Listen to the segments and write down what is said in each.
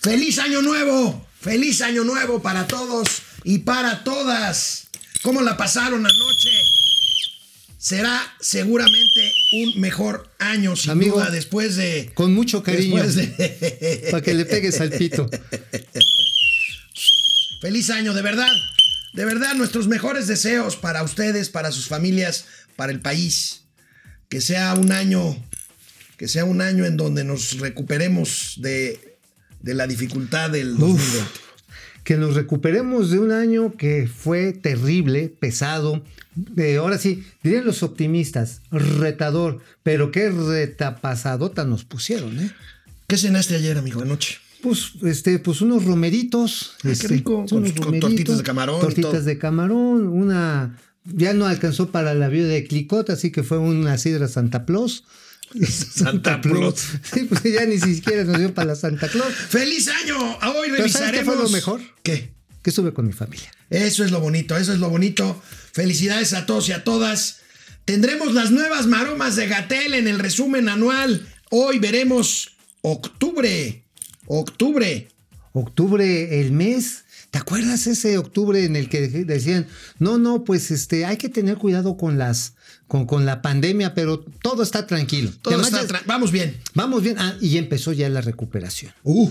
¡Feliz año nuevo! ¡Feliz año nuevo para todos y para todas! ¿Cómo la pasaron anoche? Será seguramente un mejor año, sin Amigo, duda, después de... Con mucho cariño. De... Para que le pegues al pito. Feliz año, de verdad. De verdad, nuestros mejores deseos para ustedes, para sus familias, para el país. Que sea un año, que sea un año en donde nos recuperemos de, de la dificultad del 2020. que nos recuperemos de un año que fue terrible, pesado. Eh, ahora sí, dirían los optimistas, retador, pero qué retapasadota nos pusieron, ¿eh? ¿Qué cenaste ayer, amigo, anoche? Pues, este, pues unos romeritos. Ah, qué este, rico, con- unos con tortitas de camarón y todo. Tortitas de camarón, una. Ya no alcanzó para la viuda de Clicot, así que fue una sidra Santa Claus. Santa Claus. Sí, pues ya ni siquiera nos dio para la Santa Claus. ¡Feliz año! Hoy Pero ¿sabes qué revisaremos. fue lo mejor? ¿Qué? Que estuve con mi familia. Eso es lo bonito, eso es lo bonito. Felicidades a todos y a todas. Tendremos las nuevas maromas de Gatel en el resumen anual. Hoy veremos octubre. Octubre. Octubre, el mes. ¿Te acuerdas ese octubre en el que decían, no, no, pues este, hay que tener cuidado con las, con, con la pandemia, pero todo está tranquilo. Todo Además, está tra- Vamos bien. vamos bien. Ah, y empezó ya la recuperación. Uf.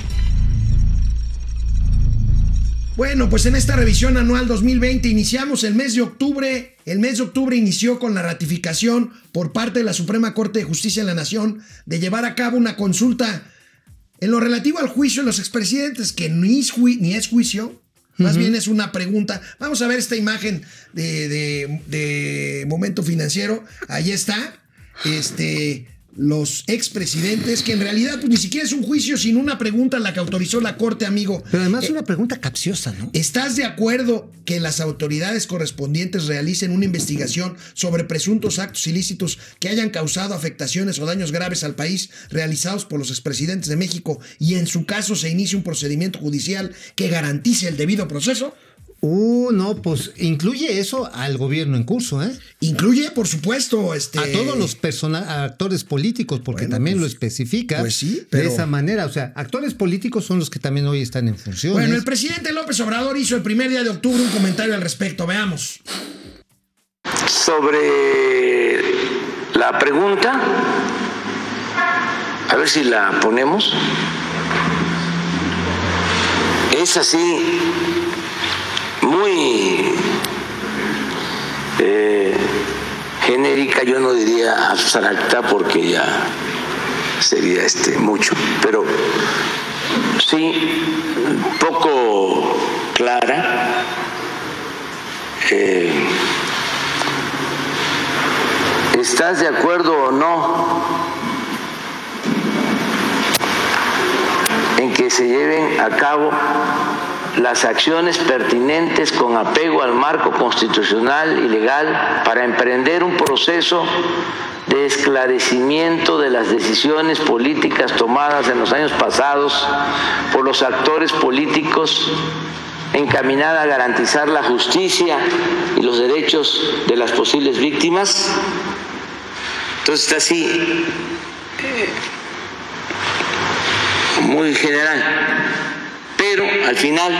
Bueno, pues en esta revisión anual 2020 iniciamos el mes de octubre. El mes de octubre inició con la ratificación por parte de la Suprema Corte de Justicia de la Nación de llevar a cabo una consulta en lo relativo al juicio de los expresidentes, que ni es, ni es juicio, más bien es una pregunta. Vamos a ver esta imagen de, de- de momento financiero. Ahí está. Este. Los expresidentes, que en realidad pues, ni siquiera es un juicio, sino una pregunta la que autorizó la Corte, amigo. Pero además Eh, una pregunta capciosa, ¿no? ¿Estás de acuerdo que las autoridades correspondientes realicen una investigación sobre presuntos actos ilícitos que hayan causado afectaciones o daños graves al país realizados por los expresidentes de México y en su caso se inicie un procedimiento judicial que garantice el debido proceso? Uh, no, pues incluye eso al gobierno en curso, ¿eh? Incluye, por supuesto, este... A todos los persona- actores políticos, porque Bueno, también pues- lo especifica pues sí, pero- de esa manera. O sea, actores políticos son los que también hoy están en funciones. Bueno, el presidente López Obrador hizo el primer día de octubre un comentario al respecto. Veamos. sobre la pregunta, a ver si la ponemos. Es así, muy eh, genérica, yo no diría abstracta porque ya sería este mucho, pero sí poco clara. Eh, ¿Estás de acuerdo o no en que se lleven a cabo las acciones pertinentes con apego al marco constitucional y legal para emprender un proceso de esclarecimiento de las decisiones políticas tomadas en los años pasados por los actores políticos encaminada a garantizar la justicia y los derechos de las posibles víctimas? Entonces está así, eh, muy general. Al final,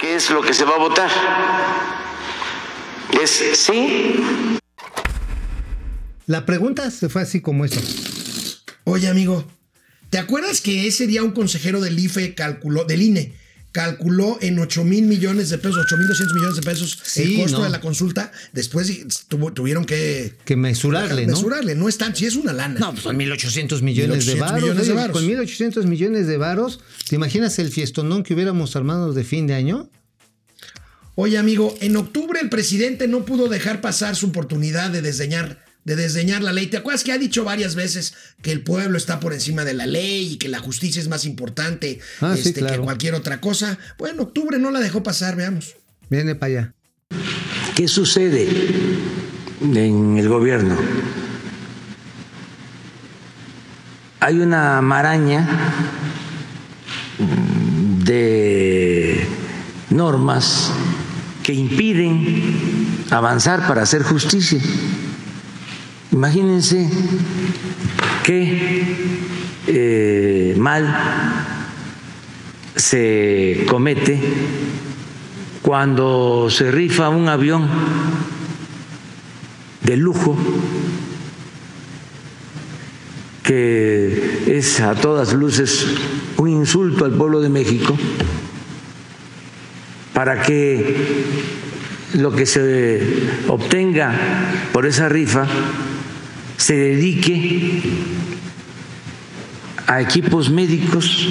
¿qué es lo que se va a votar? ¿Es sí La pregunta se fue así como eso. Oye, amigo, ¿te acuerdas que ese día un consejero del IFE calculó, del INE, calculó en 8 mil millones de pesos, 8 mil 200 millones de pesos el costo no. de la consulta? Después tuvo- tuvieron que Que mesurarle, ¿no? mesurarle. No es tan, sí es una lana. No, pues son 1.800 millones de 1.800 varos. millones de oye, varos. Con 1.800 millones de varos, ¿te imaginas el fiestonón que hubiéramos armado de fin de año? Oye, amigo, en octubre el presidente no pudo dejar pasar su oportunidad de desdeñar, de desdeñar la ley. ¿Te acuerdas que ha dicho varias veces que el pueblo está por encima de la ley y que la justicia es más importante Ah, sí, este, que cualquier otra cosa? Bueno, octubre no la dejó pasar, veamos. Viene para allá. ¿Qué sucede en el gobierno? hay una maraña de normas que impiden avanzar para hacer justicia. Imagínense qué eh, mal se comete cuando se rifa un avión de lujo que es a todas luces un insulto al pueblo de México para que lo que se obtenga por esa rifa se dedique a equipos médicos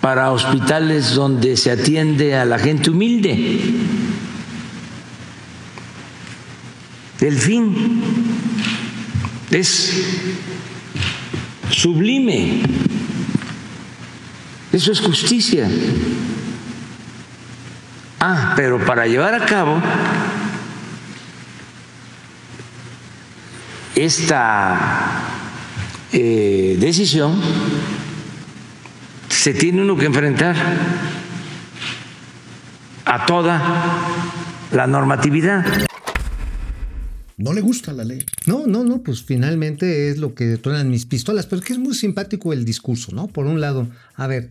para hospitales donde se atiende a la gente humilde. El fin es sublime. Eso es justicia. Ah, pero para llevar a cabo esta eh, decisión se tiene uno que enfrentar a toda la normatividad. No le gusta la ley. No, no, no, pues finalmente es lo que detonan mis pistolas, pero es que es muy simpático el discurso, ¿no? Por un lado, a ver,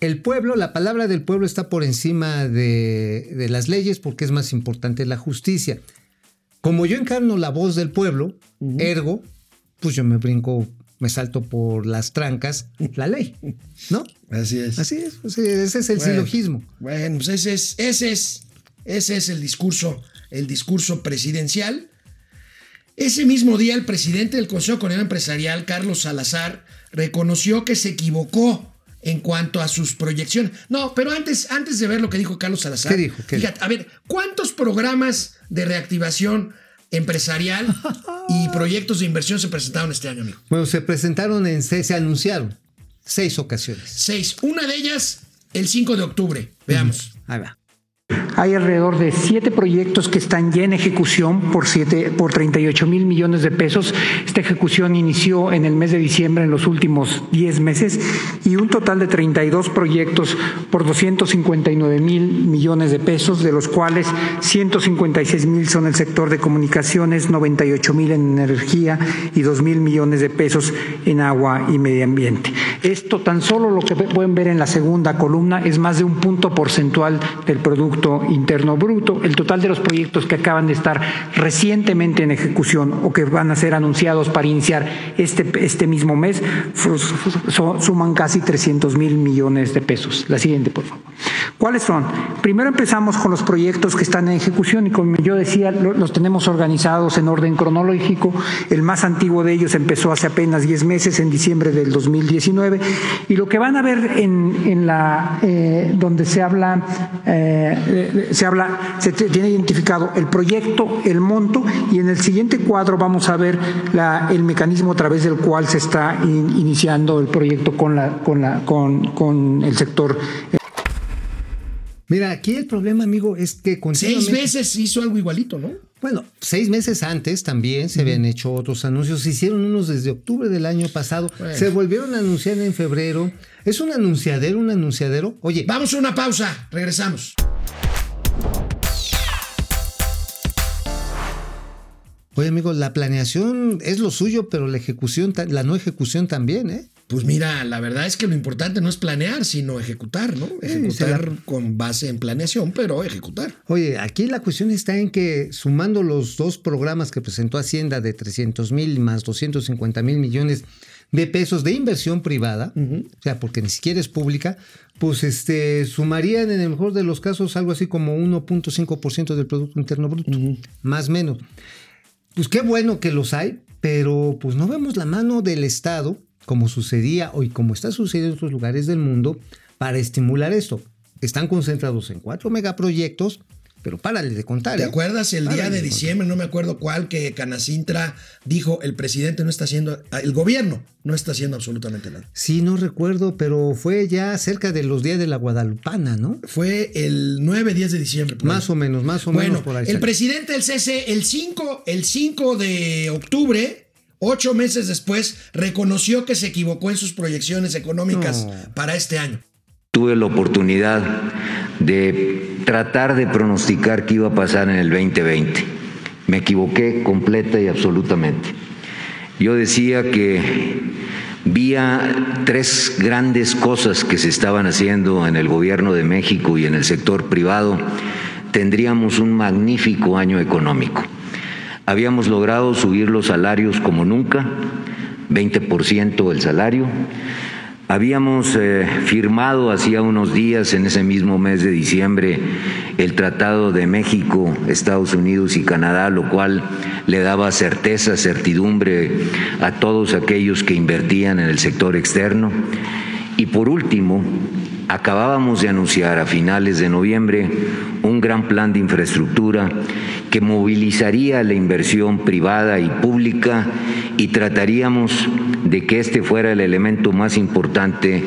el pueblo, la palabra del pueblo está por encima de, de las leyes porque es más importante la justicia. Como yo encarno la voz del pueblo, ergo, pues yo me brinco, me salto por las trancas la ley, ¿no? Así es. Así es, así es, ese es el Bueno, silogismo. Bueno, pues ese es, ese es, ese es el discurso, el discurso presidencial. Ese mismo día, el presidente del Consejo Económico Empresarial, Carlos Salazar, reconoció que se equivocó en cuanto a sus proyecciones. No, pero antes, antes de ver lo que dijo Carlos Salazar, ¿Qué dijo? ¿Qué fíjate, a ver, ¿cuántos programas de reactivación empresarial y proyectos de inversión se presentaron este año, amigo? Bueno, se presentaron en seis, se anunciaron seis ocasiones. Seis. Una de ellas, el 5 de octubre. Veamos. Ahí va. Hay alrededor de siete proyectos que están ya en ejecución por, siete, por 38 mil millones de pesos. Esta ejecución inició en el mes de diciembre, en los últimos 10 meses, y un total de 32 proyectos por 259 mil millones de pesos, de los cuales 156 mil son el sector de comunicaciones, 98 mil en energía y 2 mil millones de pesos en agua y medio ambiente. Esto tan solo lo que pueden ver en la segunda columna es más de un punto porcentual del Producto Interno Bruto. El total de los proyectos que acaban de estar recientemente en ejecución o que van a ser anunciados para iniciar este, este mismo mes suman casi 300 mil millones de pesos. La siguiente, por favor. ¿Cuáles son? Primero empezamos con los proyectos que están en ejecución y como yo decía, los tenemos organizados en orden cronológico. El más antiguo de ellos empezó hace apenas 10 meses, en diciembre del 2019. Y lo que van a ver en, en la, eh, donde se habla, eh, se habla, se tiene identificado el proyecto, el monto y en el siguiente cuadro vamos a ver la, el mecanismo a través del cual se está in, iniciando el proyecto con, la, con, la, con, con el sector Mira, aquí el problema, amigo, es que Seis veces hizo algo igualito, ¿no? Bueno, seis meses antes también se habían hecho otros anuncios. Se hicieron unos desde octubre del año pasado. Bueno. Se volvieron a anunciar en febrero. Es un anunciadero, un anunciadero. Oye, Vamos a una pausa. Regresamos. Oye, amigo, la planeación es lo suyo, pero la ejecución, la no ejecución también, ¿eh? Pues mira, la verdad es que lo importante no es planear, sino ejecutar, ¿no? Ejecutar con base en planeación, pero ejecutar. Oye, aquí la cuestión está en que sumando los dos programas que presentó Hacienda de 300 mil más 250 mil millones de pesos de inversión privada, o sea, porque ni siquiera es pública, pues este sumarían en el mejor de los casos algo así como 1.5% del Producto Interno Bruto, más o menos. Pues qué bueno que los hay, pero pues no vemos la mano del Estado, como sucedía hoy, como está sucediendo en otros lugares del mundo, para estimular esto. Están concentrados en cuatro megaproyectos, pero párale de contar. ¿Te ¿eh? acuerdas el día de contar. diciembre, no me acuerdo cuál, que Canacintra dijo el presidente no está haciendo, el gobierno no está haciendo absolutamente nada? Sí, no recuerdo, pero fue ya cerca de los días de la Guadalupana, ¿no? Fue el 9, 10 de diciembre. Más ahí. o menos, más o Bueno, menos por ahí. el presidente del CC, el 5, el 5 de octubre, ocho meses después, reconoció que se equivocó en sus proyecciones económicas No. para este año. Tuve la oportunidad de tratar de pronosticar qué iba a pasar en el 2020. Me equivoqué completa y absolutamente. Yo decía que vía tres grandes cosas que se estaban haciendo en el gobierno de México y en el sector privado, tendríamos un magnífico año económico. Habíamos logrado subir los salarios como nunca, 20% el salario. Habíamos eh, firmado hacía unos días, en ese mismo mes de diciembre, el Tratado de México, Estados Unidos y Canadá, lo cual le daba certeza, certidumbre a todos aquellos que invertían en el sector externo. Y por último, acabábamos de anunciar a finales de noviembre un gran plan de infraestructura que movilizaría la inversión privada y pública y trataríamos de que este fuera el elemento más importante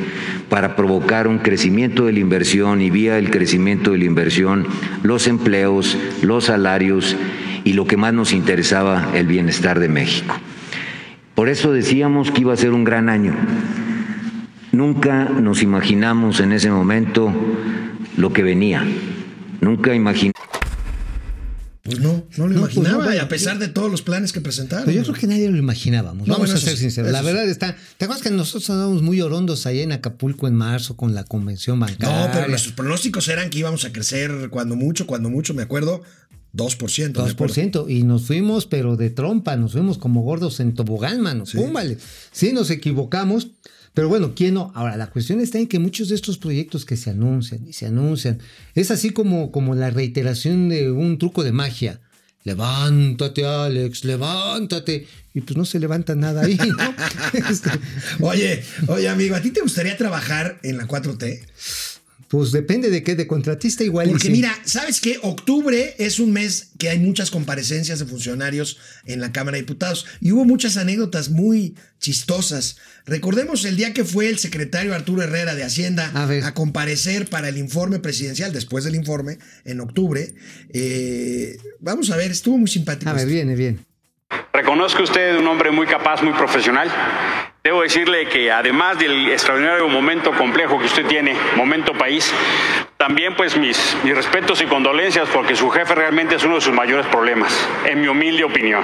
para provocar un crecimiento de la inversión y vía el crecimiento de la inversión los empleos, los salarios y lo que más nos interesaba, el bienestar de México. Por eso decíamos que iba a ser un gran año. Nunca nos imaginamos en ese momento lo que venía. Nunca imaginamos. Pues no, no lo No, pues imaginaba, no, vaya, y a pesar de todos los planes que presentaron. Pero yo creo que nadie lo imaginábamos. No, Vamos bueno, a ser sinceros. La verdad está. ¿Te acuerdas que nosotros andábamos muy orondos allá en Acapulco en marzo con la convención bancaria? No, pero nuestros pronósticos eran que íbamos a crecer cuando mucho, cuando mucho, me acuerdo, 2%. me acuerdo. 2%. Y nos fuimos, pero de trompa, nos fuimos como gordos en tobogán, mano. Sí. Púmbale. Sí, nos equivocamos. Pero bueno, ¿quién no? Ahora, la cuestión está en que muchos de estos proyectos que se anuncian y se anuncian, es así como, como la reiteración de un truco de magia. Levántate, Alex, levántate. Y pues no se levanta nada ahí, ¿no? Este, Oye, oye, amigo, ¿a ti te gustaría trabajar en la 4T? Pues depende de qué, de contratista igual. y Porque sí. mira, ¿sabes qué? Octubre es un mes que hay muchas comparecencias de funcionarios en la Cámara de Diputados y hubo muchas anécdotas muy chistosas. Recordemos el día que fue el secretario Arturo Herrera de Hacienda A comparecer para el informe presidencial, después del informe, en octubre. Eh, vamos a ver, estuvo muy simpático. A ver, esto. viene, bien. Reconozco usted un hombre muy capaz, muy profesional. Debo decirle que además del extraordinario momento complejo que usted tiene, momento país, también pues mis, mis respetos y condolencias porque su jefe realmente es uno de sus mayores problemas, en mi humilde opinión.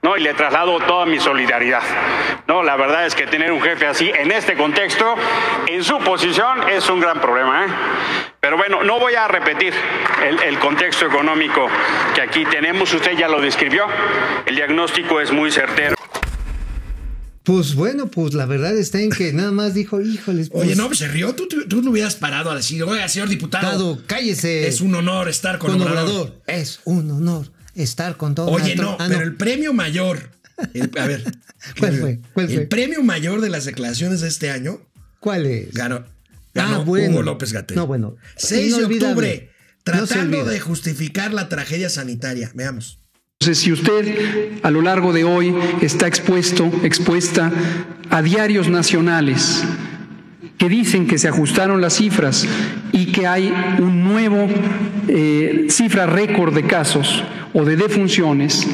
¿no? Y le traslado toda mi solidaridad. No, la verdad es que tener un jefe así en este contexto, en su posición, es un gran problema. ¿eh? Pero bueno, no voy a repetir el, el contexto económico que aquí tenemos. Usted ya lo describió. El diagnóstico es muy certero. Pues bueno, pues la verdad está en que nada más dijo, híjoles, pues, Oye, no, pues se rió. Tú, tú, tú no hubieras parado a decir, oiga, señor diputado, Diputado, cállese. es un honor estar con, con Obrador. Obrador. Es un honor estar con todo. Oye, no, pero el premio mayor. el- a ver. ¿Cuál fue? ¿Cuál el fue? premio mayor de las declaraciones de este año ¿Cuál es? ganó, ganó Ah, bueno. Hugo López Gatel. No, bueno. 6 de octubre, No tratando de justificar la tragedia sanitaria. Veamos. Entonces, si usted a lo largo de hoy está expuesto, expuesta a diarios nacionales que dicen que se ajustaron las cifras y que hay un nuevo eh, cifra récord de casos o de defunciones,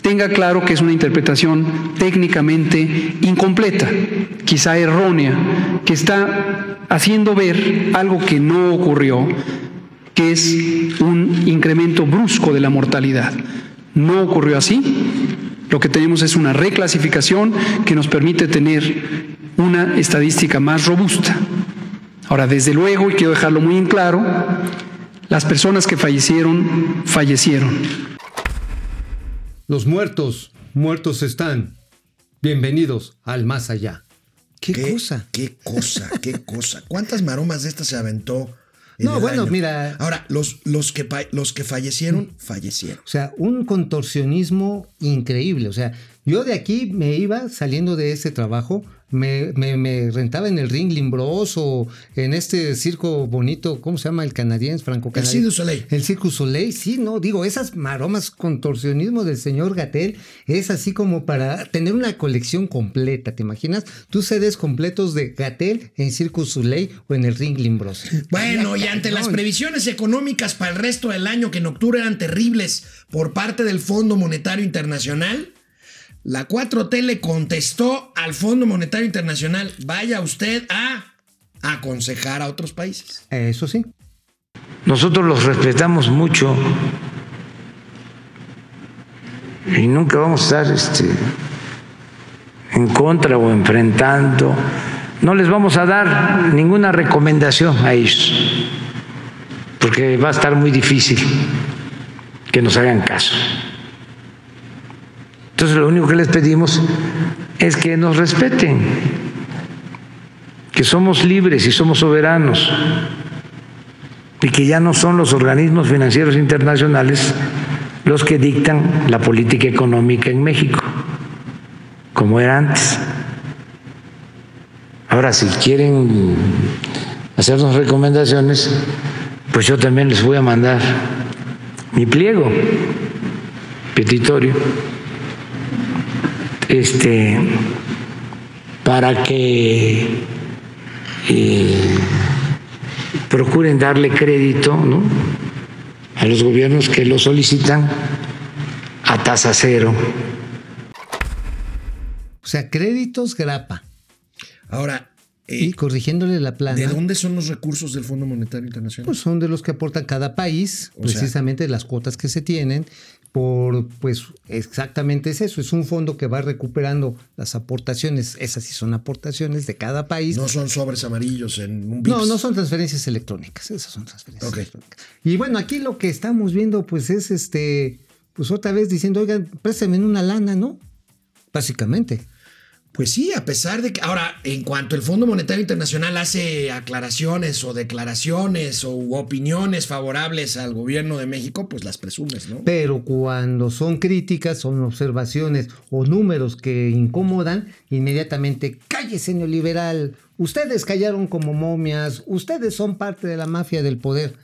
tenga claro que es una interpretación técnicamente incompleta, quizá errónea, que está haciendo ver algo que no ocurrió, que es un incremento brusco de la mortalidad. No ocurrió así. Lo que tenemos es una reclasificación que nos permite tener una estadística más robusta. Ahora, desde luego, y quiero dejarlo muy en claro, las personas que fallecieron, fallecieron. Los muertos, muertos están. Bienvenidos al más allá. ¿Qué, cosa? Qué cosa, qué cosa. ¿Cuántas maromas de estas se aventó? No, bueno, año? mira. Ahora, los, los, que, los que fallecieron, fallecieron. O sea, un contorsionismo increíble. O sea, yo de aquí me iba saliendo de ese trabajo, me, me- me rentaba en el Ringling Bros o en este circo bonito, ¿cómo se llama? El canadiense, franco El Cirque du Soleil. El Circo Soleil, sí, no, digo, esas maromas contorsionismo del señor Gatel es así como para tener una colección completa, ¿te imaginas? Tú cedes completos de Gatel en Circo Soleil o en el Ringling Bros. Bueno, y ante las previsiones económicas para el resto del año, que en octubre eran terribles por parte del Fondo Monetario Internacional, La 4T le contestó al Fondo Monetario Internacional, vaya usted a aconsejar a otros países. Eso sí. Nosotros los respetamos mucho y nunca vamos a estar este, en contra o enfrentando. No les vamos a dar ninguna recomendación a ellos, porque va a estar muy difícil que nos hagan caso. Entonces lo único que les pedimos es que nos respeten, que somos libres y somos soberanos y que ya no son los organismos financieros internacionales los que dictan la política económica en México, como era antes. Ahora, si quieren hacernos recomendaciones, pues yo también les voy a mandar mi pliego petitorio este para que eh, procuren darle crédito ¿no? a los gobiernos que lo solicitan a tasa cero. O sea, créditos grapa. Ahora, y corrigiéndole la plana. ¿De dónde son los recursos del Fondo Monetario Internacional? Pues son de los que aportan cada país, O precisamente las cuotas que se tienen. Por, pues exactamente es eso, es un fondo que va recuperando las aportaciones, esas sí son aportaciones de cada país. No son sobres amarillos en un No, VIPS. no son transferencias electrónicas, esas son transferencias Ok. electrónicas. Y bueno, aquí lo que estamos viendo, pues es este, pues otra vez diciendo, oigan, préstame una lana, ¿no? Básicamente. Pues sí, a pesar de que ahora, en cuanto el Fondo Monetario Internacional hace aclaraciones o declaraciones o opiniones favorables al gobierno de México, pues las presumes, ¿no? Pero cuando son críticas, son observaciones o números que incomodan, inmediatamente cállese neoliberal. Ustedes callaron como momias, ustedes son parte de la mafia del poder.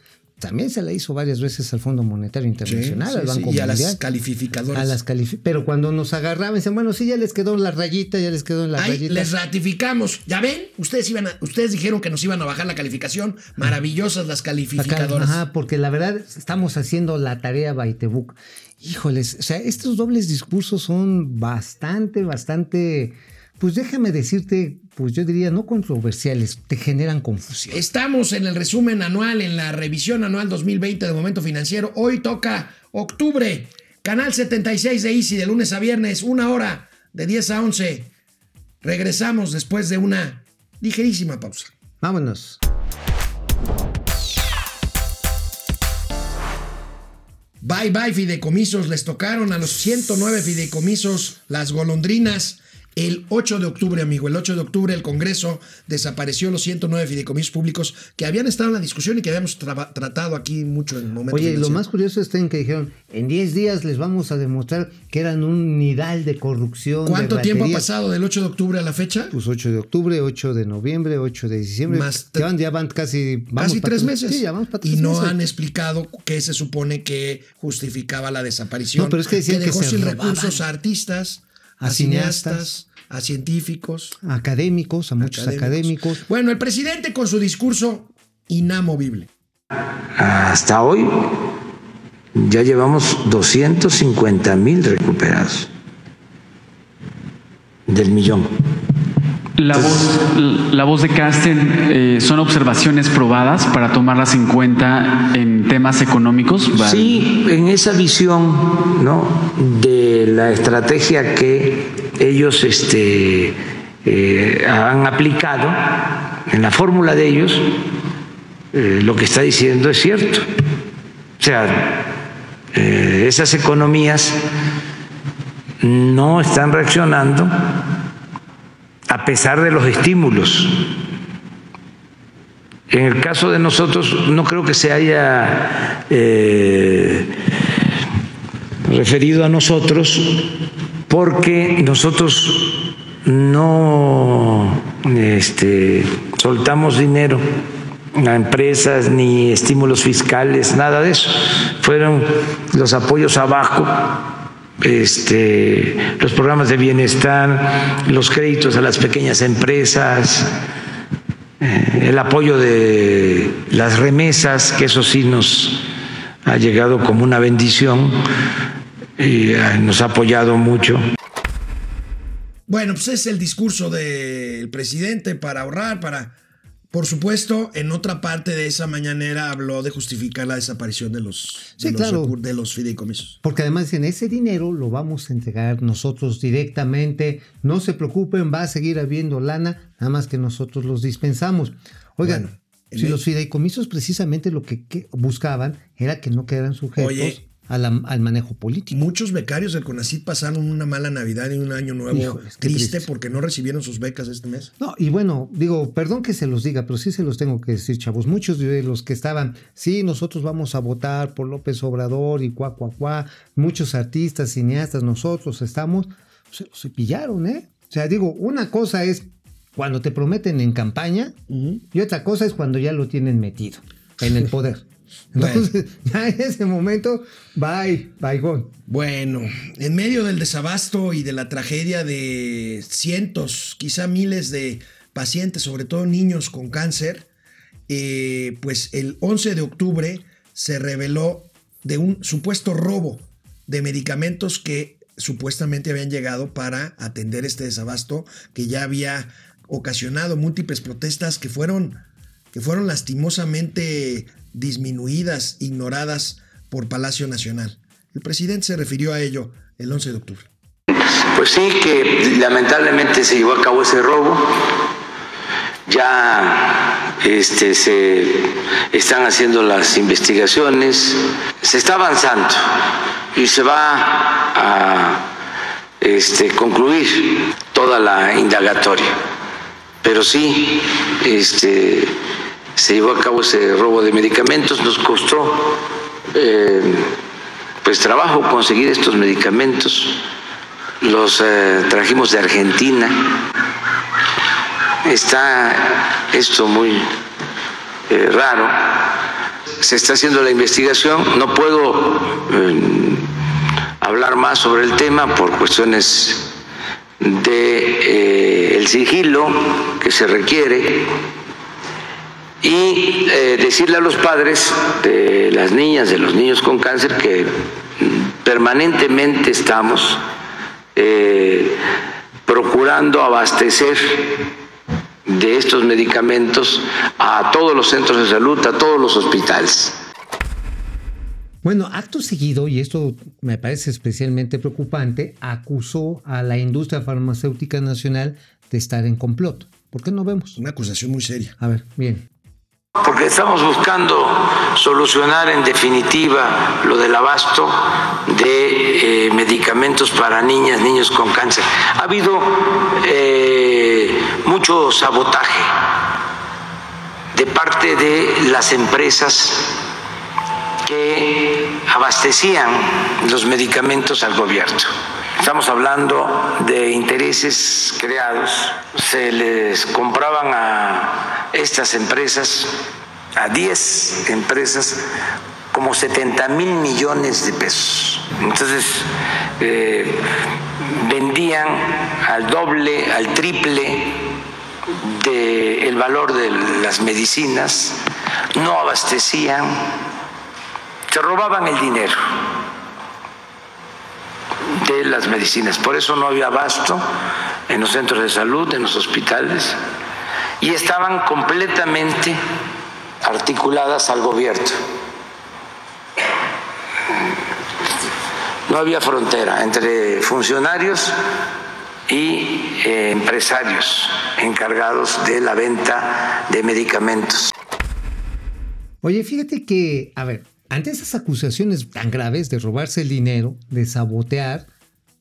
También se la hizo varias veces al Fondo Monetario Internacional, Sí, al Banco sí, y a Mundial. las calificadoras. A las califi- Pero cuando nos agarraban, dicen, bueno, sí, ya les quedó la rayita, ya les quedó en la Ahí rayita. les ratificamos. Ya ven, ustedes iban a- ustedes dijeron que nos iban a bajar la calificación. Maravillosas las Acá, calificadoras. Ajá, porque la verdad estamos haciendo la tarea Baitebook. Híjoles, o sea, estos dobles discursos son bastante, bastante, pues déjame decirte, pues yo diría no controversiales, te generan confusión. Estamos en el resumen anual, en la revisión anual 2020 de Momento Financiero. Hoy toca octubre, canal 76 de Easy, de lunes a viernes, una hora, de 10 a 11. Regresamos después de una ligerísima pausa. Vámonos. Bye bye fideicomisos, les tocaron a los 109 fideicomisos las golondrinas. El 8 de octubre, amigo, el 8 de octubre el Congreso desapareció los 109 fideicomisos públicos que habían estado en la discusión y que habíamos tratado aquí mucho en el momento. Oye, lo más curioso está en que dijeron, en 10 días les vamos a demostrar que eran un nidal de corrupción. de ¿Cuánto tiempo ha pasado del 8 de octubre a la fecha? Pues 8 de octubre, 8 de noviembre, 8 de diciembre. Más ya, van, ya van casi... vamos Casi tres meses. Sí, ya vamos para y no meses. han explicado qué se supone que justificaba la desaparición. No, pero es que decían que dejó se sin robaban. recursos a artistas, a, A cineastas, a científicos. Académicos, a muchos académicos. Bueno, el presidente con su discurso inamovible. Hasta hoy ya llevamos 250 mil recuperados del millón. La voz, la voz de Casten eh, son observaciones probadas para tomarlas en cuenta en temas económicos. Sí, en esa visión ¿no? de la estrategia que ellos este, eh, han aplicado, en la fórmula de ellos, eh, lo que está diciendo es cierto. O sea, esas economías no están reaccionando a pesar de los estímulos. En el caso de nosotros, no creo que se haya eh, referido a nosotros porque nosotros no este, soltamos dinero a empresas ni estímulos fiscales, nada de eso. Fueron los apoyos abajo este, los programas de bienestar, los créditos a las pequeñas empresas, eh, el apoyo de las remesas, que eso sí nos ha llegado como una bendición y eh, nos ha apoyado mucho. Bueno, pues es el discurso del presidente para ahorrar, para... Por supuesto, en otra parte de esa mañanera habló de justificar la desaparición de los, Sí, de los, claro. de los fideicomisos. Porque además dicen, ese dinero lo vamos a entregar nosotros directamente, no se preocupen, va a seguir habiendo lana, nada más que nosotros los dispensamos. Oigan, Bueno, si los fideicomisos precisamente lo que, que buscaban era que no quedaran sujetos Oye. La- al manejo político. Muchos becarios del CONACYT pasaron una mala Navidad y un año nuevo triste, triste. porque no recibieron sus becas este mes. No, y bueno, digo, perdón que se los diga, pero sí se los tengo que decir, chavos. Muchos de los que estaban, sí, nosotros vamos a votar por López Obrador y cuá, cuá, cuá, muchos artistas, cineastas, nosotros estamos, se los cepillaron, ¿eh? O sea, digo, una cosa es cuando te prometen en campaña y otra cosa es cuando ya lo tienen metido en el poder. Entonces, ya en ese momento, bye, bye, gone. Bueno, en medio del desabasto y de la tragedia de cientos, quizá miles de pacientes, sobre todo niños con cáncer, eh, pues el 11 de octubre se reveló de un supuesto robo de medicamentos que supuestamente habían llegado para atender este desabasto que ya había ocasionado múltiples protestas que fueron, que fueron lastimosamente disminuidas, ignoradas por Palacio Nacional. El presidente se refirió a ello el 11 de octubre. Pues sí, que lamentablemente se llevó a cabo ese robo. Ya este, se están haciendo las investigaciones, se está avanzando y se va a este, concluir toda la indagatoria. Pero sí, este, se llevó a cabo ese robo de medicamentos, nos costó eh, pues trabajo conseguir estos medicamentos los eh, trajimos de Argentina. Está esto muy eh, raro. Se está haciendo la investigación. No puedo hablar más sobre el tema por cuestiones de el sigilo que se requiere y eh, decirle a los padres de las niñas, de los niños con cáncer que permanentemente estamos eh, procurando abastecer de estos medicamentos a todos los centros de salud, a todos los hospitales. Bueno, acto seguido, y esto me parece especialmente preocupante, acusó a la industria farmacéutica nacional de estar en complot. ¿Por qué no vemos? Una acusación muy seria. A ver, bien. Porque estamos buscando solucionar en definitiva lo del abasto de eh, medicamentos para niñas, niños con cáncer. Ha habido eh, mucho sabotaje de parte de las empresas que abastecían los medicamentos al gobierno. Estamos hablando de intereses creados. Se les compraban a estas empresas, a 10 empresas, como 70 mil millones de pesos. Entonces, eh, vendían al doble, al triple del valor de las medicinas, no abastecían, se robaban el dinero de las medicinas. Por eso no había abasto en los centros de salud, en los hospitales, y estaban completamente articuladas al gobierno. No había frontera entre funcionarios y eh, empresarios encargados de la venta de medicamentos. Oye, fíjate que, a ver, ante esas acusaciones tan graves de robarse el dinero, de sabotear,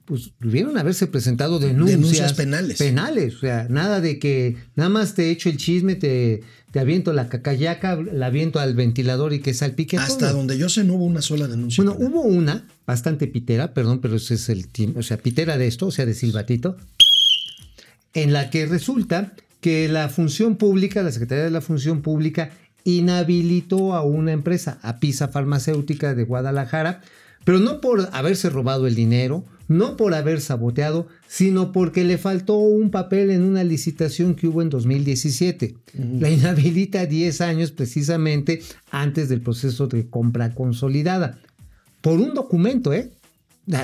pues debieron haberse presentado denuncias, Denuncias penales. Penales, o sea, nada de que nada más te echo el chisme, te, te aviento la cacayaca, la aviento al ventilador y que salpique Hasta todo. donde yo sé no hubo una sola denuncia. Bueno, hubo una bastante pitera, perdón, pero ese es el tim- o sea, pitera de esto, o sea, de silbatito, en la que resulta que la función pública, la Secretaría de la Función Pública, inhabilitó a una empresa, a Pisa Farmacéutica de Guadalajara, pero no por haberse robado el dinero, no por haber saboteado, sino porque le faltó un papel en una licitación que hubo en 2017. La inhabilita 10 años precisamente antes del proceso de compra consolidada. Por un documento, ¿eh?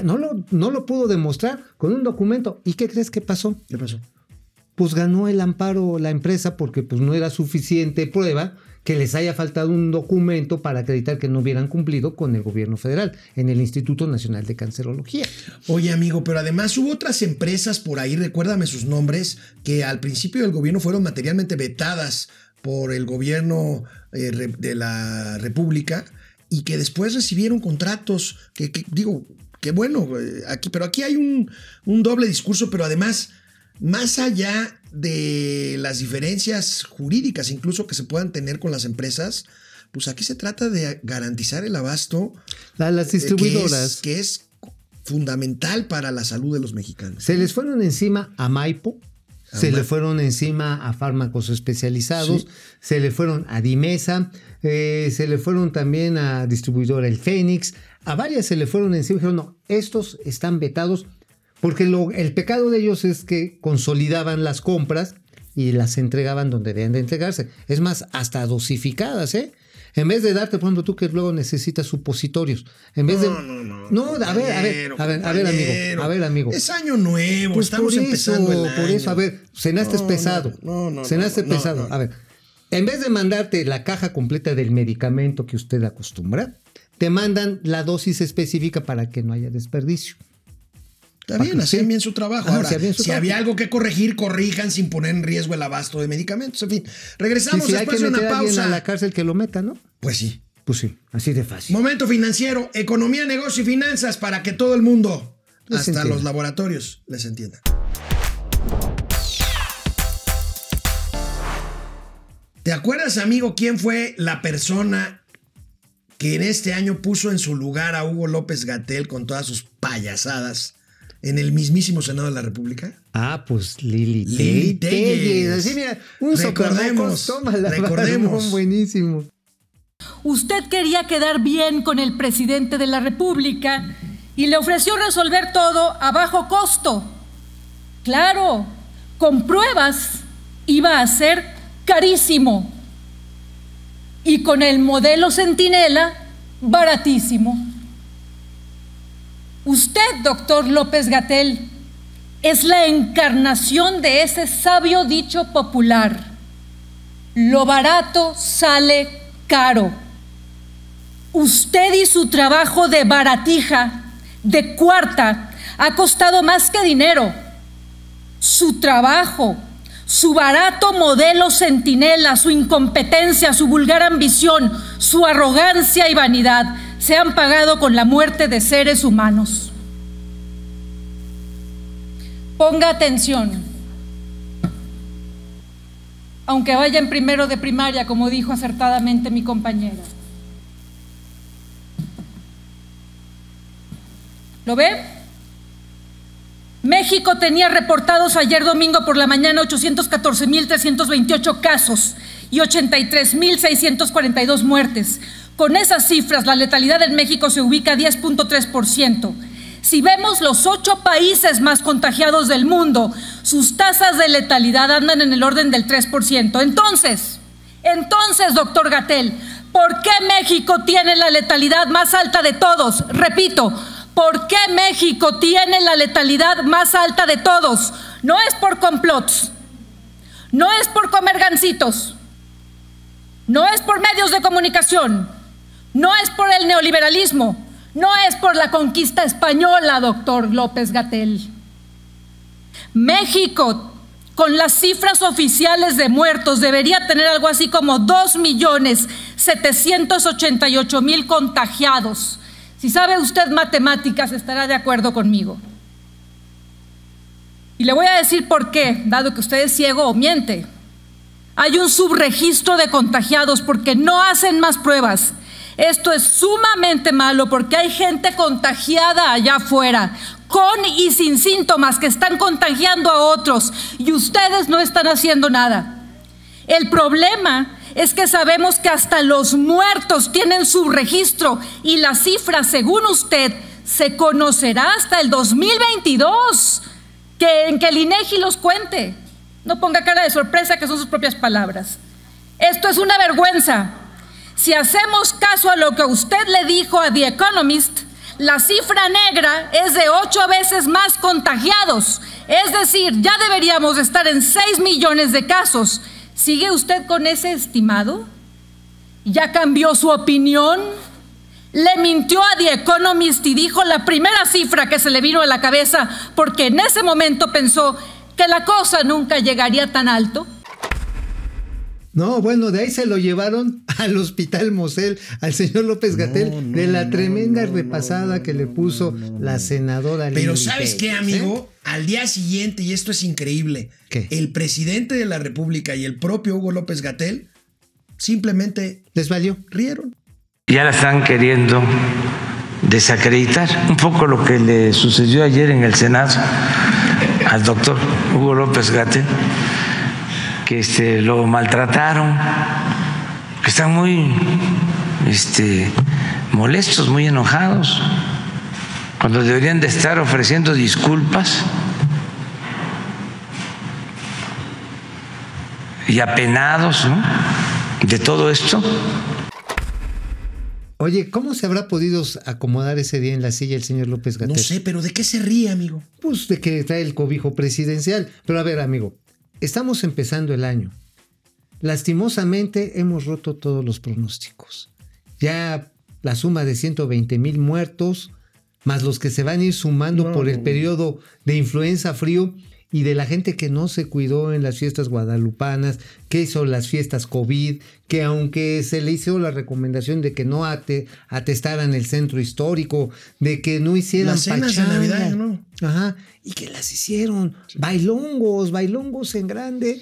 No lo, no lo pudo demostrar con un documento. ¿Y qué crees que pasó? ¿Qué pasó? Pues ganó el amparo la empresa porque pues no era suficiente prueba que les haya faltado un documento para acreditar que no hubieran cumplido con el gobierno federal en el Instituto Nacional de Cancerología. Oye, amigo, pero además hubo otras empresas por ahí, recuérdame sus nombres, que al principio del gobierno fueron materialmente vetadas por el gobierno eh, de la República y que después recibieron contratos que, digo, que bueno, eh, aquí, pero aquí hay un, un doble discurso, pero además más allá de las diferencias jurídicas incluso que se puedan tener con las empresas, pues aquí se trata de garantizar el abasto. A las distribuidoras. Que es, fundamental para la salud de los mexicanos. Se les fueron encima a Maipo, se le fueron encima a fármacos especializados, se le fueron a Dimesa, eh, se le fueron también a distribuidora El Fénix, a varias se le fueron encima y dijeron, no, estos están vetados porque lo, el pecado de ellos es que consolidaban las compras y las entregaban donde deben de entregarse. Es más, hasta dosificadas, ¿eh? En vez de darte, por ejemplo, tú que luego necesitas supositorios. En vez de. No, no, no. No, a ver, a ver, a ver, a ver, amigo. A ver, amigo. Es año nuevo, pues estamos por empezando eso, el Por eso, a ver, cenaste es pesado. No, no, cenaste pesado. A ver, en vez de mandarte la caja completa del medicamento que usted acostumbra, te mandan la dosis específica para que no haya desperdicio. Está bien, hacían bien su trabajo. Ahora, si había algo que corregir, corrijan sin poner en riesgo el abasto de medicamentos. En fin, regresamos si después de una pausa. a la cárcel que lo meta, ¿no? Pues sí. Pues sí, así de fácil. Momento financiero, economía, negocio y finanzas para que todo el mundo, hasta los laboratorios, les entienda. ¿Te acuerdas, amigo, quién fue la persona que en este año puso en su lugar a Hugo López Gatel con todas sus payasadas en el mismísimo Senado de la República? Ah, pues Lili, Lili Telles. Así mira, un recordemos, la recordemos. buenísimo. Usted quería quedar bien con el presidente de la República y le ofreció resolver todo a bajo costo. Claro, con pruebas iba a ser carísimo. Y con el modelo Centinela, baratísimo. Usted, doctor López Gatel, es la encarnación de ese sabio dicho popular. Lo barato sale caro. Usted y su trabajo de baratija, de cuarta, ha costado más que dinero. Su trabajo, su barato modelo centinela, su incompetencia, su vulgar ambición, su arrogancia y vanidad se han pagado con la muerte de seres humanos. Ponga atención. Aunque vaya en primero de primaria, como dijo acertadamente mi compañera. ¿Lo ve? México tenía reportados ayer domingo por la mañana 814.328 casos y 83.642 muertes. Con esas cifras, la letalidad en México se ubica a 10.3%. Si vemos los ocho países más contagiados del mundo, sus tasas de letalidad andan en el orden del 3%. Entonces, entonces, doctor Gatel, ¿por qué México tiene la letalidad más alta de todos? Repito, ¿por qué México tiene la letalidad más alta de todos? No es por complots, no es por comer gancitos, no es por medios de comunicación, no es por el neoliberalismo, no es por la conquista española, doctor López Gatel. México, con las cifras oficiales de muertos, debería tener algo así como 2.788.000 contagiados. Si sabe usted matemáticas, estará de acuerdo conmigo. Y le voy a decir por qué, dado que usted es ciego o miente. Hay un subregistro de contagiados porque no hacen más pruebas esto es sumamente malo porque hay gente contagiada allá afuera, con y sin síntomas, que están contagiando a otros y ustedes no están haciendo nada. El problema es que sabemos que hasta los muertos tienen su registro y la cifra, según usted, se conocerá hasta el 2022, que en que el INEGI los cuente. No ponga cara de sorpresa que son sus propias palabras. Esto es una vergüenza. Si hacemos caso a lo que usted le dijo a The Economist, La cifra negra es de ocho veces más contagiados. Es decir, ya deberíamos estar en 6 millones de casos. ¿Sigue usted con ese estimado? ¿Ya cambió su opinión? Le mintió a The Economist y dijo la primera cifra que se le vino a la cabeza porque en ese momento pensó que la cosa nunca llegaría tan alto. No, bueno, de ahí se lo llevaron al hospital Mosel, al señor López Gatel, de la tremenda repasada que le puso la senadora. Pero Lili ¿sabes qué, amigo? Al día siguiente, y esto es increíble, ¿Qué? el presidente de la República y el propio Hugo López Gatel simplemente ¿Les valió? rieron. Ya la están queriendo desacreditar. Un poco lo que le sucedió ayer en el Senado al doctor Hugo López Gate, que este, lo maltrataron, que están muy este, molestos, muy enojados, cuando deberían de estar ofreciendo disculpas y apenados ¿no? de todo esto. Oye, ¿cómo se habrá podido acomodar ese día en la silla el señor López Gatel? No sé, pero ¿de qué se ríe, amigo? Pues de que trae el cobijo presidencial. Pero a ver, amigo, estamos empezando el año. Lastimosamente hemos roto todos los pronósticos. Ya la suma de 120 mil muertos, más los que se van a ir sumando No, por el periodo de influenza frío y de la gente que no se cuidó en las fiestas guadalupanas, que hizo las fiestas COVID, que aunque se le hizo la recomendación de que no ate, atestaran el centro histórico, de que no hicieran Las cenas de. Navidad, ¿no? Ajá, y que las hicieron. Bailongos, bailongos en grande.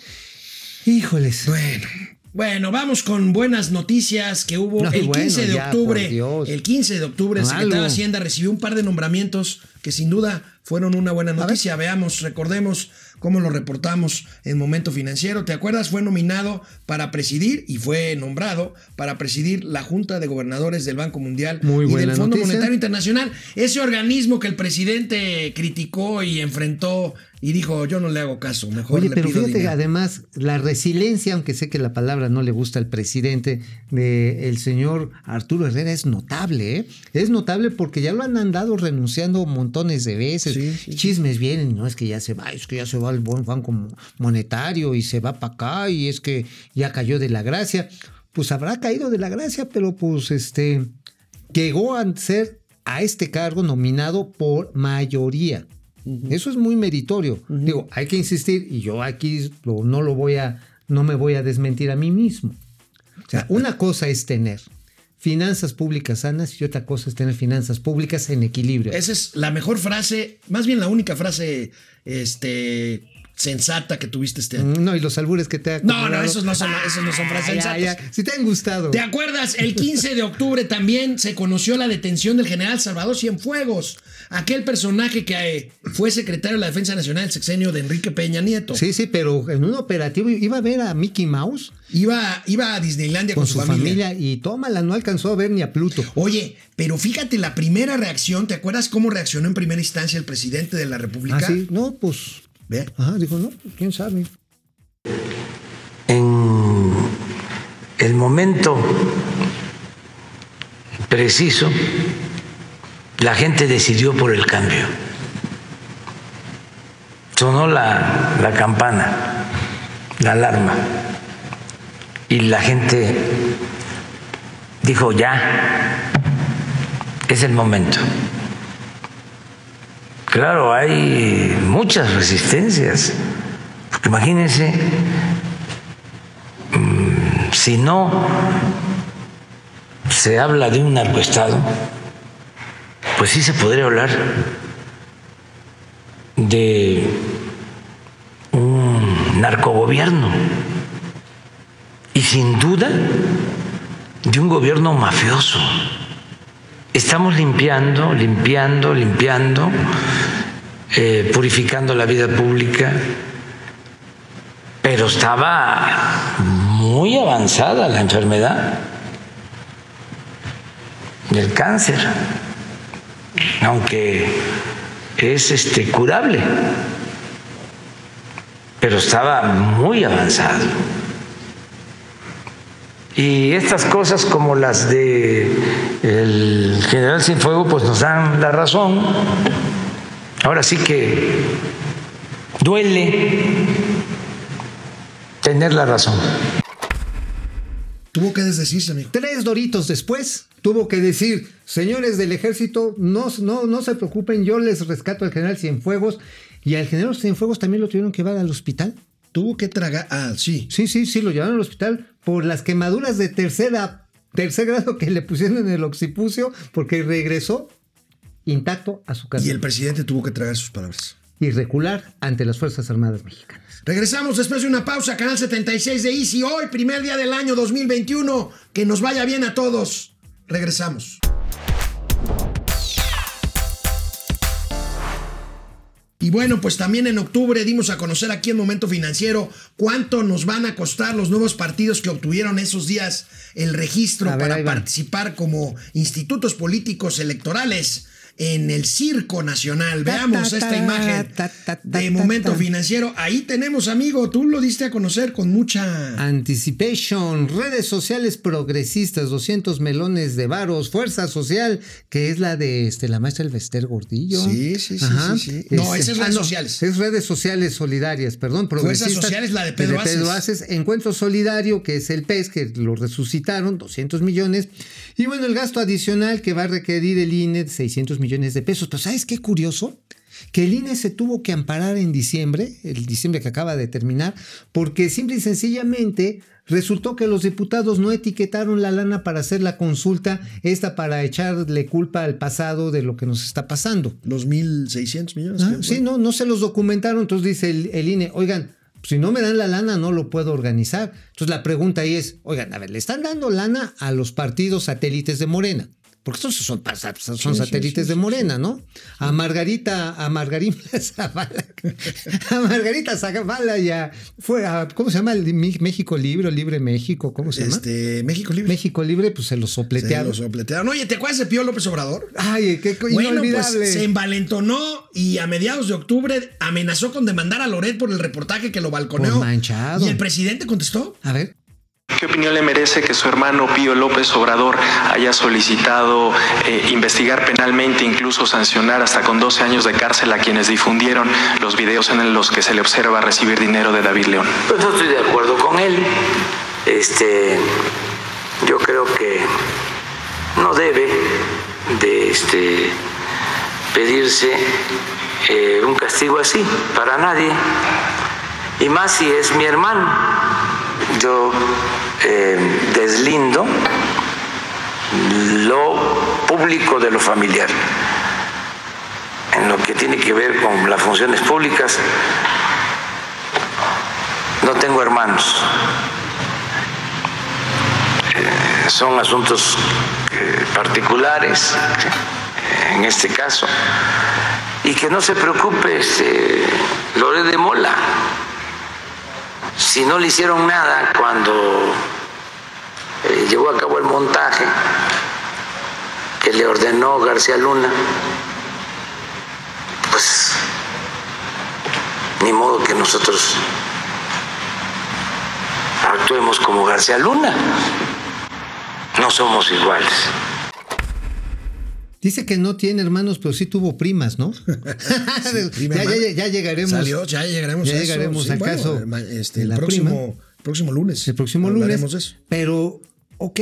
Híjoles. Bueno. Bueno, vamos con buenas noticias que hubo No, el 15 bueno, de ya, octubre. El 15 de octubre el secretario de. Hacienda recibió un par de nombramientos que sin duda fueron una buena noticia. Veamos, recordemos cómo lo reportamos en Momento Financiero. ¿Te acuerdas? Fue nominado para presidir y fue nombrado para presidir la Junta de Gobernadores del Banco Mundial Muy y del Fondo noticia. Monetario Internacional. Ese organismo que el presidente criticó y enfrentó y dijo, yo no le hago caso, mejor Oye, le pero pido fíjate, dinero". además, la resiliencia, aunque sé que la palabra no le gusta al presidente, del señor Arturo Herrera es notable, ¿eh? Es notable porque ya lo han andado renunciando montones de veces. Sí, sí, sí. Chismes vienen, no es que ya se va, es que ya se va al buen banco monetario y se va para acá y es que ya cayó de la gracia. Pues habrá caído de la gracia, pero pues este llegó a ser a este cargo nominado por mayoría. Eso es muy meritorio. Digo, hay que insistir y yo aquí lo- no lo voy a, no me voy a desmentir a mí mismo. O sea, una cosa es tener finanzas públicas sanas y otra cosa es tener finanzas públicas en equilibrio. Esa es la mejor frase, más bien la única frase este, sensata que tuviste este año. No, y los albures que te ha No, no, esos no son, esos no son frases Ah, ya, sensatas. ya. Si te han gustado. ¿Te acuerdas? El 15 de octubre también se conoció la detención del general Salvador Cienfuegos, aquel personaje que eh, fue secretario de la Defensa Nacional del sexenio de Enrique Peña Nieto. Sí, sí, pero en un operativo iba a ver a Mickey Mouse Iba, iba a Disneylandia con su familia. y tómala, no alcanzó a ver ni a Pluto. Oye, pero fíjate la primera reacción, ¿te acuerdas cómo reaccionó en primera instancia el presidente de la República? Ah, sí, no, pues. Ve. Ajá, dijo, no, pues, quién sabe. en el momento preciso, la gente decidió por el cambio. Sonó la, la campana, la alarma, y la gente dijo, ya, es el momento. Claro, hay muchas resistencias, porque imagínense si no se habla de un narcoestado, pues sí se podría hablar de un narcogobierno y sin duda de un gobierno mafioso. Estamos limpiando, limpiando, limpiando, eh, purificando la vida pública, pero estaba muy avanzada la enfermedad del cáncer, aunque es este curable, pero estaba muy avanzado. Y estas cosas como las de el general Cienfuegos pues nos dan la razón. Ahora sí que duele tener la razón. Tuvo que desdecirse, amigo. Tres doritos después, tuvo que decir, señores del ejército, no, no, no se preocupen, yo les rescato al general Cienfuegos. Y al general Cienfuegos también lo tuvieron que llevar al hospital. Tuvo que tragar. Ah, sí. Sí, sí, sí, lo llevaron al hospital por las quemaduras de tercera, tercer grado que le pusieron en el occipucio, porque regresó intacto a su casa. Y el presidente tuvo que tragar sus palabras. Irregular ante las Fuerzas Armadas Mexicanas. Regresamos después de una pausa, Canal 76 de Easy. Hoy, primer día del año 2021. Que nos vaya bien a todos. Regresamos. Y bueno, pues también en octubre dimos a conocer aquí en Momento Financiero cuánto nos van a costar los nuevos partidos que obtuvieron esos días el registro ver, para participar como institutos políticos electorales en el Circo Nacional. Veamos ta, esta ta, imagen ta, de Momento. Financiero. Ahí tenemos, amigo, tú lo diste a conocer con mucha... Anticipation, redes sociales progresistas, 200 melones de varos, fuerza social, que es la de este, la maestra Elvester Gordillo. Sí, sí, sí, sí, sí. No, esa es redes sociales. Es redes sociales solidarias, perdón, Fuerzas progresistas. sociales, la de Pedro Aces. Encuentro Solidario, que es el PES, que lo resucitaron, 200 millones. Y bueno, el gasto adicional que va a requerir el INE, 600 millones de pesos. Pero ¿sabes qué curioso? Que el INE se tuvo que amparar en diciembre, el diciembre que acaba de terminar, porque simple y sencillamente resultó que los diputados no etiquetaron la lana para hacer la consulta, esta para echarle culpa al pasado de lo que nos está pasando. Los 1.600 millones. Ah, sí, no, no se los documentaron. Entonces dice el, el INE, oigan, si no me dan la lana, no lo puedo organizar. Entonces la pregunta ahí es, oigan, a ver, le están dando lana a los partidos satélites de Morena. Porque estos son, son Sí, sí, satélites sí, de Morena, ¿no? A Margarita, a Margarita Zavala, a Margarita Zavala ya fue a, ¿cómo se llama? El México Libre, o Libre México, ¿cómo se llama? Este, México Libre. México Libre, pues se lo Se sopletearon. lo sopletearon. Oye, ¿te acuerdas de Pío López Obrador? Ay, qué Bueno, inolvidable. pues se envalentonó y a mediados de octubre amenazó con demandar a Loret por el reportaje que lo balconeó. Por manchado. Y el presidente contestó. A ver. ¿Qué opinión le merece que su hermano Pío López Obrador haya solicitado eh, investigar penalmente, incluso sancionar hasta con 12 años de cárcel a quienes difundieron los videos en los que se le observa recibir dinero de David León? Pues no estoy de acuerdo con él. Este, yo creo que no debe de este, pedirse eh, un castigo así para nadie. Y más si es mi hermano. Yo eh, deslindo lo público de lo familiar. En lo que tiene que ver con las funciones públicas, no tengo hermanos. Eh, son asuntos eh, particulares, en este caso. Y que no se preocupe este, Loret de Mola. Si no le hicieron nada cuando eh, llevó a cabo el montaje que le ordenó García Luna, pues ni modo que nosotros actuemos como García Luna. No somos iguales. Dice que no tiene hermanos, pero sí tuvo primas, ¿no? prima ya, ya- ya llegaremos. Salió, ya llegaremos ya a eso. llegaremos Sí, al bueno, caso. este, el próximo, próximo lunes. El próximo lunes. de eso. Pero, ok,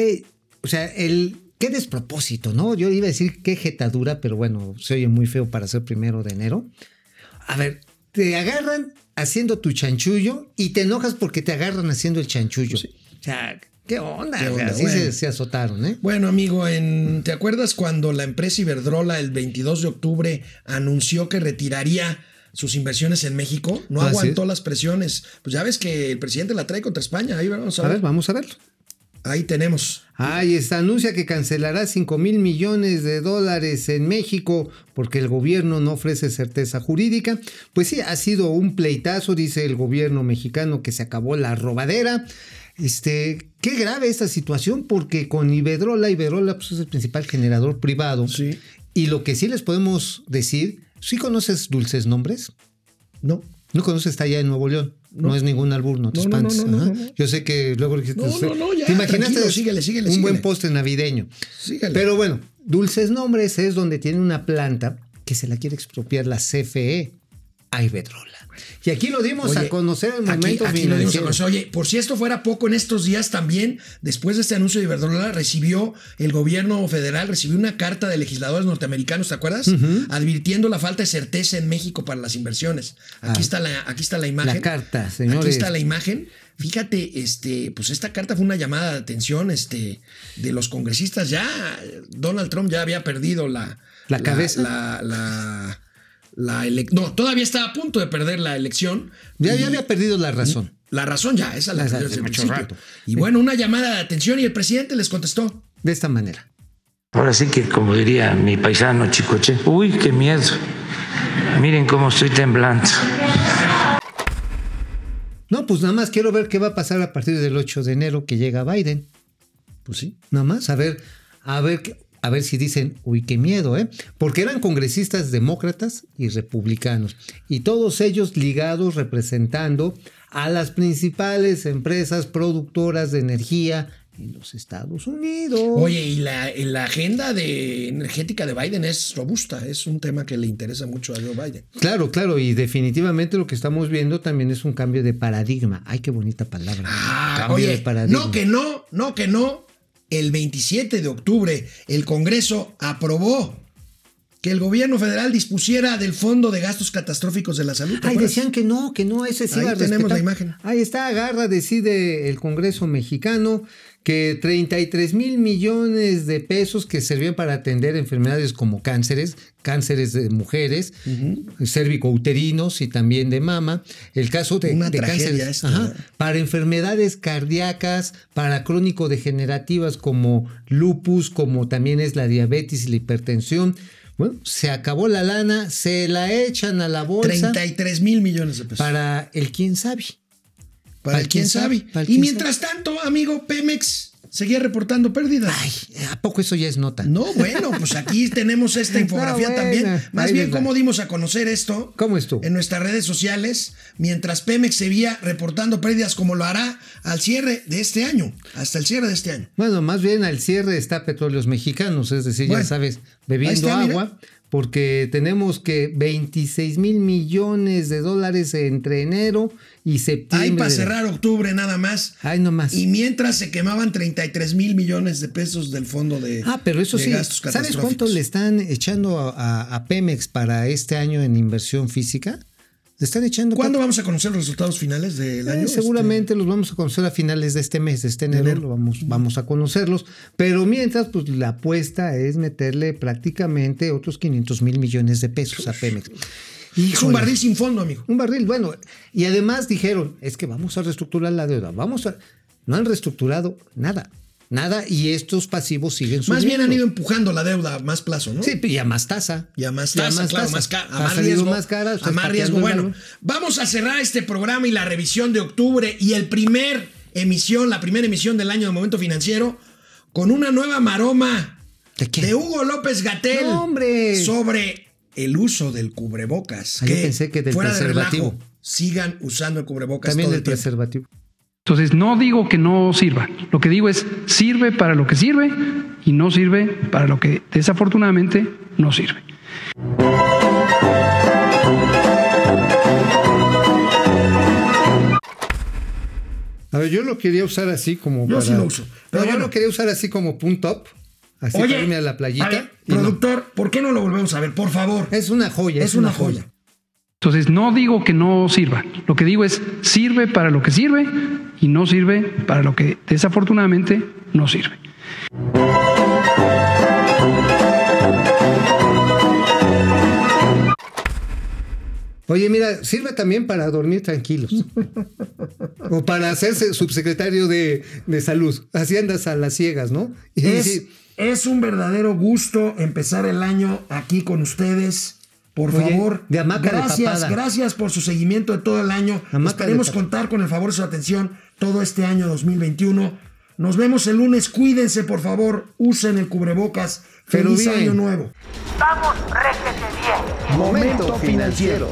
o sea, el qué despropósito, ¿no? Yo iba a decir qué jetadura, pero bueno, se oye muy feo para ser primero de enero. A ver, te agarran haciendo tu chanchullo y te enojas porque te agarran haciendo el chanchullo. O sea, ¿qué onda? Así Bueno. se, se azotaron, ¿eh? Bueno, amigo, en, ¿te acuerdas cuando la empresa Iberdrola el 22 de octubre anunció que retiraría sus inversiones en México? No Ah, aguantó sí. las presiones. Pues ya ves que el presidente la trae contra España. Ahí vamos a, A ver. ver, vamos a verlo. Ahí tenemos. Ahí está, anuncia que cancelará 5 mil millones de dólares en México porque el gobierno no ofrece certeza jurídica. Pues sí, ha sido un pleitazo, dice el gobierno mexicano, que se acabó la robadera. Este, qué grave esta situación porque con Iberdrola, Iberdrola pues, es el principal generador privado. Sí. Y lo que sí les podemos decir, ¿sí conoces Dulces Nombres? No. ¿No conoces está allá en Nuevo León? No, es ningún albur, no te No, espantes. no, no, Ajá. no. Yo sé que luego dijiste, No, no, no, ya, ¿te imaginaste síguele, síguele, un buen postre navideño? Pero bueno, Dulces Nombres es donde tiene una planta que se la quiere expropiar la CFE a Iberdrola. Y aquí lo dimos Oye, a conocer en aquí- momento aquí lo. Oye, por si esto fuera poco, en estos días también, después de este anuncio de Iberdrola, recibió el gobierno federal, recibió una carta de legisladores norteamericanos, ¿te acuerdas? Advirtiendo la falta de certeza en México para las inversiones. Aquí, Ah. está, la, aquí está la imagen. La carta, Aquí señores. está la imagen. Fíjate, este, pues esta carta fue una llamada de atención este, de los congresistas. Ya Donald Trump ya había perdido la, ¿La cabeza? La, la, la no, todavía estaba a punto de perder la elección. Ya, había perdido la razón. la razón ya, esa la perdió desde el mucho principio. rato. Y bueno, una llamada de atención y el presidente les contestó. De esta manera. Ahora sí que, como diría mi paisano Chicoche, uy, qué miedo. Miren cómo estoy temblando. No, pues nada más quiero ver qué va a pasar a partir del 8 de enero que llega Biden. Pues sí, nada más, a ver, a ver, qué- a ver si dicen, uy, qué miedo, ¿eh? Porque eran congresistas demócratas y republicanos, y todos ellos ligados representando a las principales empresas productoras de energía en los Estados Unidos. Oye, y la, la agenda de energética de Biden es robusta, es un tema que le interesa mucho a Joe Biden. Claro, claro, y definitivamente lo que estamos viendo también es un cambio de paradigma. Ay, qué bonita palabra. Ah, cambio de paradigma. no que no, no que no. El 27 de octubre el Congreso aprobó que el gobierno federal dispusiera del Fondo de Gastos Catastróficos de la Salud. ¿te Ay, acuerdas? decían que no, que no, ese sí Ahí iba a tenemos respetar. la imagen. Ahí está, agarra, decide el Congreso mexicano que 33 mil millones de pesos que servían para atender enfermedades como cánceres, cánceres de mujeres, cervicouterinos y también de mama, el caso de, Una de cánceres, ajá, para enfermedades cardíacas, para crónico-degenerativas como lupus, como también es la diabetes y la hipertensión. Bueno, se acabó la lana, se la echan a la bolsa 33 mil millones de pesos. para el quién sabe. Para el quién sabe. Y mientras tanto, amigo, Pemex seguía reportando pérdidas. Ay, ¿a poco eso ya es nota? No, bueno, pues aquí tenemos esta infografía No, bueno, también. Más bien, va. ¿cómo dimos a conocer esto? ¿Cómo estuvo? En nuestras redes sociales, mientras Pemex seguía reportando pérdidas como lo hará al cierre de este año, hasta el cierre de este año. Bueno, más bien al cierre está Petróleos Mexicanos, es decir, Bueno, ya sabes, bebiendo está, mira. Porque tenemos que 26 mil millones de dólares entre enero y septiembre. Ahí para cerrar octubre nada más. Ay, nomás. Y mientras se quemaban 33 mil millones de pesos del fondo de, Ah, pero eso sí, ¿sabes cuánto le están echando a, a- a Pemex para este año en inversión física? Le están echando. ¿Cuándo vamos a conocer los resultados finales del Eh, año? seguramente los vamos a conocer a finales de este mes, de este enero, enero. vamos, vamos a conocerlos. Pero mientras, pues la apuesta es meterle prácticamente otros 500 mil millones de pesos a Pemex. Este, es un Híjole. barril sin fondo, amigo. Un barril, bueno. Y además dijeron, es que vamos a reestructurar la deuda. Vamos a. No han reestructurado nada. Nada. Y estos pasivos siguen subiendo. Más bien han ido empujando la deuda a más plazo, ¿no? Sí, y a más tasa. Y a más tasa, más claro, tasa. más a más riesgo. más cara, a más riesgo. Bueno, vamos a cerrar este programa y la revisión de octubre y el primer emisión, la primera emisión del año de Momento Financiero, con una nueva maroma ¿De qué? de Hugo López Gatel No, sobre el uso del cubrebocas. Ah, yo pensé que del fuera de preservativo. relajo, sigan usando el cubrebocas También todo del el tiempo. Entonces, no digo que no sirva. Lo que digo es, sirve para lo que sirve y no sirve para lo que desafortunadamente no sirve. A ver, yo lo quería usar así como Yo para... sí lo uso, pero No, yo lo quería usar así como punto up. Así Oye, para irme a la playita. a ver, no. productor, ¿por qué no lo volvemos a ver? Por favor. Es una joya. Es una joya. Entonces, no digo que no sirva. Lo que digo es, sirve para lo que sirve y no sirve para lo que desafortunadamente no sirve. Oye, mira, sirve también para dormir tranquilos. o para hacerse subsecretario de, de salud. Así andas a las ciegas, ¿no? Y Es, sí, es un verdadero gusto empezar el año aquí con ustedes. Por Oye, favor, de hamaca de gracias, gracias por su seguimiento de todo el año. Hamaca Esperemos contar con el favor de su atención todo este año 2021. Nos vemos el lunes. Cuídense, por favor. Usen el cubrebocas. Feliz año nuevo. Vamos, réjete bien. Momento financiero.